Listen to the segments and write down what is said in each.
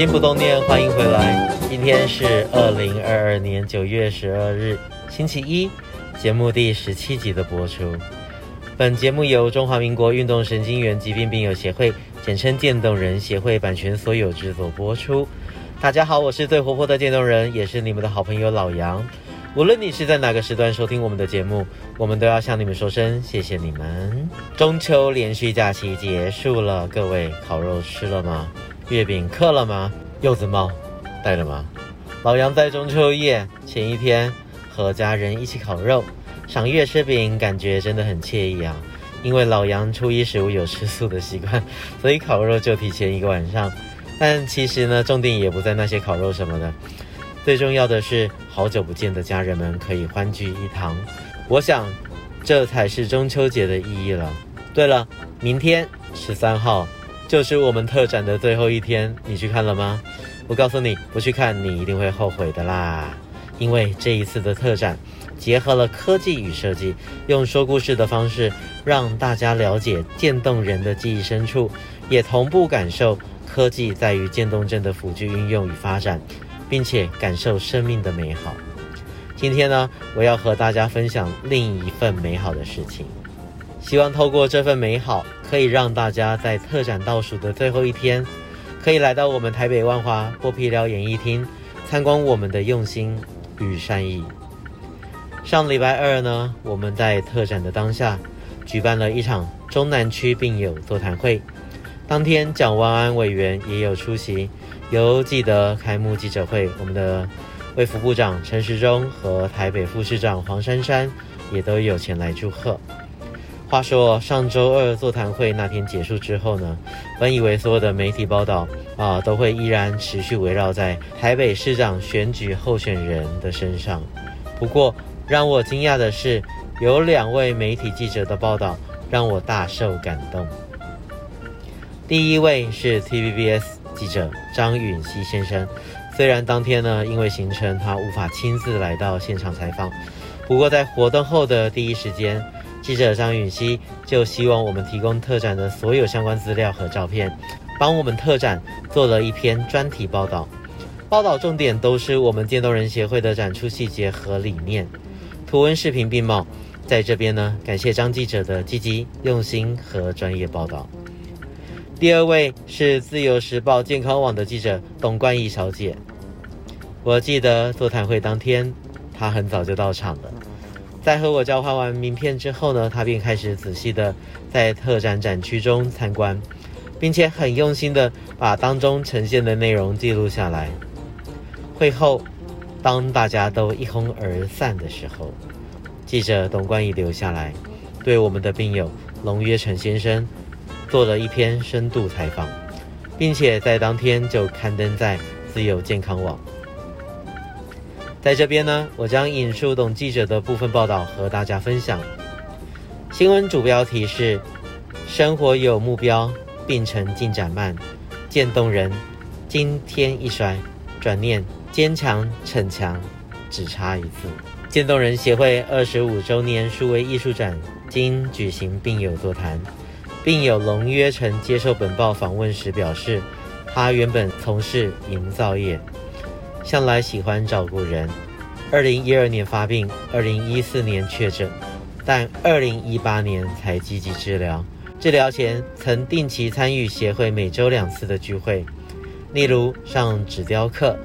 心不动念，欢迎回来。今天是二零二二年九月十二日，星期一，节目第十七集的播出。本节目由中华民国运动神经元疾病病友协会，简称渐冻人协会版权所有制作播出。大家好，我是最活泼的渐冻人，也是你们的好朋友老杨。无论你是在哪个时段收听我们的节目，我们都要向你们说声谢谢你们。中秋连续假期结束了，各位烤肉吃了吗？月饼刻了吗？柚子帽戴了吗？老杨在中秋夜前一天和家人一起烤肉，赏月吃饼，感觉真的很惬意啊。因为老杨初一十五有吃素的习惯，所以烤肉就提前一个晚上。但其实呢，重点也不在那些烤肉什么的，最重要的是好久不见的家人们可以欢聚一堂。我想，这才是中秋节的意义了。对了，明天十三号就是我们特展的最后一天，你去看了吗？我告诉你，不去看你一定会后悔的啦。因为这一次的特展结合了科技与设计，用说故事的方式让大家了解渐冻人的记忆深处，也同步感受。科技在于渐冻症的辅具运用与发展，并且感受生命的美好。今天呢，我要和大家分享另一份美好的事情。希望透过这份美好，可以让大家在特展倒数的最后一天，可以来到我们台北万华剥皮寮演艺厅，参观我们的用心与善意。上礼拜二呢，我们在特展的当下，举办了一场中南区病友座谈会。当天，蒋万安委员也有出席，由记得开幕记者会，我们的卫福部长陈时中和台北副市长黄珊珊也都有前来祝贺。话说，上周二座谈会那天结束之后呢，本以为所有的媒体报道啊都会依然持续围绕在台北市长选举候选人的身上。不过，让我惊讶的是，有两位媒体记者的报道让我大受感动。第一位是 TVBS 记者张允熙先生，虽然当天呢因为行程他无法亲自来到现场采访，不过在活动后的第一时间，记者张允熙就希望我们提供特展的所有相关资料和照片，帮我们特展做了一篇专题报道，报道重点都是我们渐冻人协会的展出细节和理念，图文视频并茂，在这边呢感谢张记者的积极用心和专业报道。第二位是自由时报健康网的记者董冠仪小姐。我记得座谈会当天，她很早就到场了。在和我交换完名片之后呢，他便开始仔细的在特展展区中参观，并且很用心的把当中呈现的内容记录下来。会后，当大家都一哄而散的时候，记者董冠仪留下来，对我们的病友龙约成先生。做了一篇深度采访，并且在当天就刊登在自由健康网。在这边呢，我将引述董记者的部分报道和大家分享。新闻主标题是：生活有目标，病程进展慢，渐冻人今天一摔，转念坚强逞强，只差一次。渐冻人协会二十五周年数位艺术展今举行病友座谈。病友龙约成接受本报访问时表示，他原本从事营造业，向来喜欢照顾人。二零一二年发病，二零一四年确诊，但二零一八年才积极治疗。治疗前曾定期参与协会每周两次的聚会，例如上纸雕课、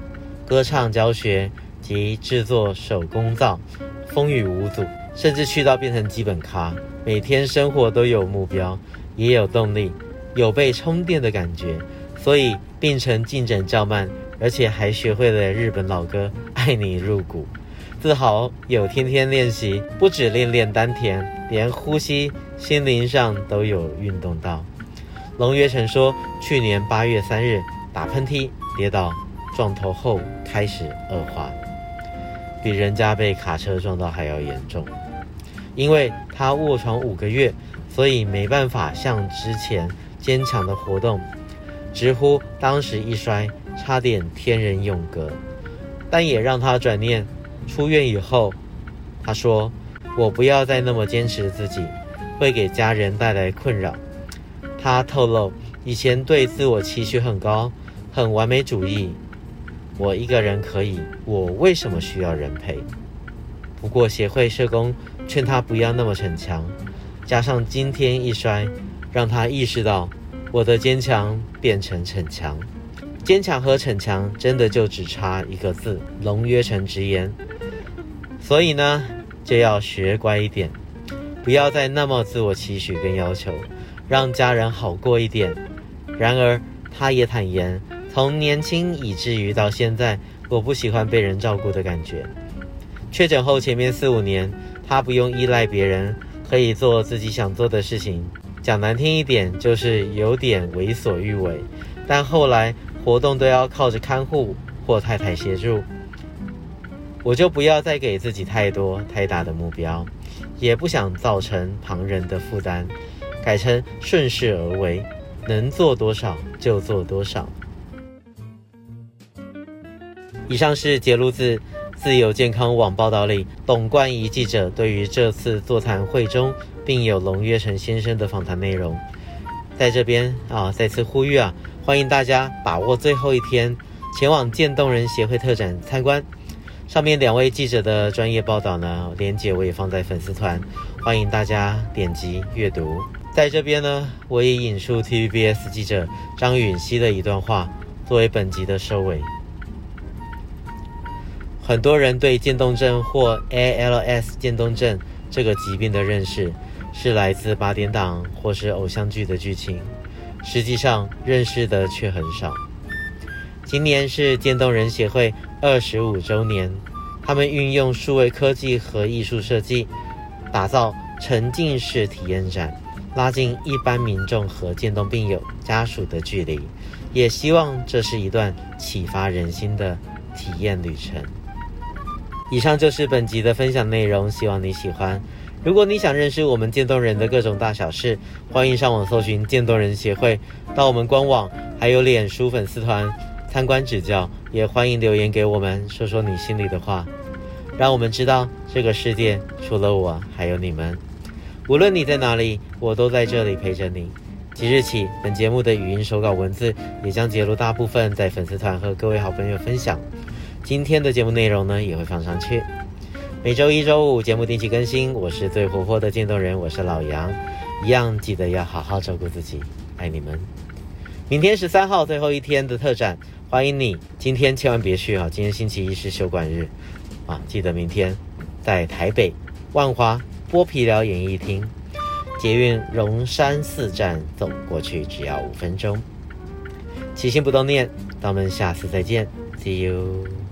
歌唱教学及制作手工皂，风雨无阻，甚至去到变成基本咖，每天生活都有目标。也有动力，有被充电的感觉，所以病程进展较慢，而且还学会了日本老歌《爱你入骨》，自豪有天天练习，不止练练丹田，连呼吸、心灵上都有运动到。龙约成说，去年八月三日打喷嚏跌倒撞头后开始恶化，比人家被卡车撞到还要严重，因为他卧床五个月。所以没办法像之前坚强的活动，直呼当时一摔差点天人永隔，但也让他转念。出院以后，他说：“我不要再那么坚持自己，会给家人带来困扰。”他透露以前对自我期许很高，很完美主义。我一个人可以，我为什么需要人陪？不过协会社工劝他不要那么逞强，加上今天一摔，让他意识到我的坚强变成逞强。坚强和逞强真的就只差一个字，龙约成直言。所以呢，就要学乖一点，不要再那么自我期许跟要求，让家人好过一点。然而，他也坦言，从年轻以至于到现在，我不喜欢被人照顾的感觉。确诊后前面四五年，他不用依赖别人，可以做自己想做的事情。讲难听一点，就是有点为所欲为。但后来，活动都要靠着看护或太太协助，我就不要再给自己太多太大的目标，也不想造成旁人的负担，改成顺势而为，能做多少就做多少。以上是节录自自由健康网报道里董冠仪记者对于这次座谈会中并有龙约成先生的访谈内容，在这边啊再次呼吁啊。欢迎大家把握最后一天，前往渐冻人协会特展参观。上面两位记者的专业报道呢，连结我也放在粉丝团，欢迎大家点击阅读。在这边呢，我也引述 TVBS 记者张允熙的一段话，作为本集的收尾。很多人对渐冻症或 ALS 渐冻症这个疾病的认识，是来自八点档或是偶像剧的剧情。实际上认识的却很少。今年是渐冻人协会二十五周年，他们运用数位科技和艺术设计，打造沉浸式体验展，拉近一般民众和渐冻病友家属的距离，也希望这是一段启发人心的体验旅程。以上就是本集的分享内容，希望你喜欢。如果你想认识我们渐冻人的各种大小事，欢迎上网搜寻渐冻人协会，到我们官网还有脸书粉丝团参观指教，也欢迎留言给我们，说说你心里的话，让我们知道这个世界除了我还有你们。无论你在哪里，我都在这里陪着你。即日起，本节目的语音手稿文字也将节录大部分在粉丝团和各位好朋友分享。今天的节目内容呢，也会放上去。每周一、周五节目定期更新，我是最活泼的渐冻人，我是老杨，一样记得要好好照顾自己，爱你们。明天十三号最后一天的特展，欢迎你。今天千万别去啊，今天星期一是休馆日啊，记得明天在台北万华剥皮寮演艺厅捷运龙山寺站走过去，只要五分钟。起心不动念，咱们下次再见，See you。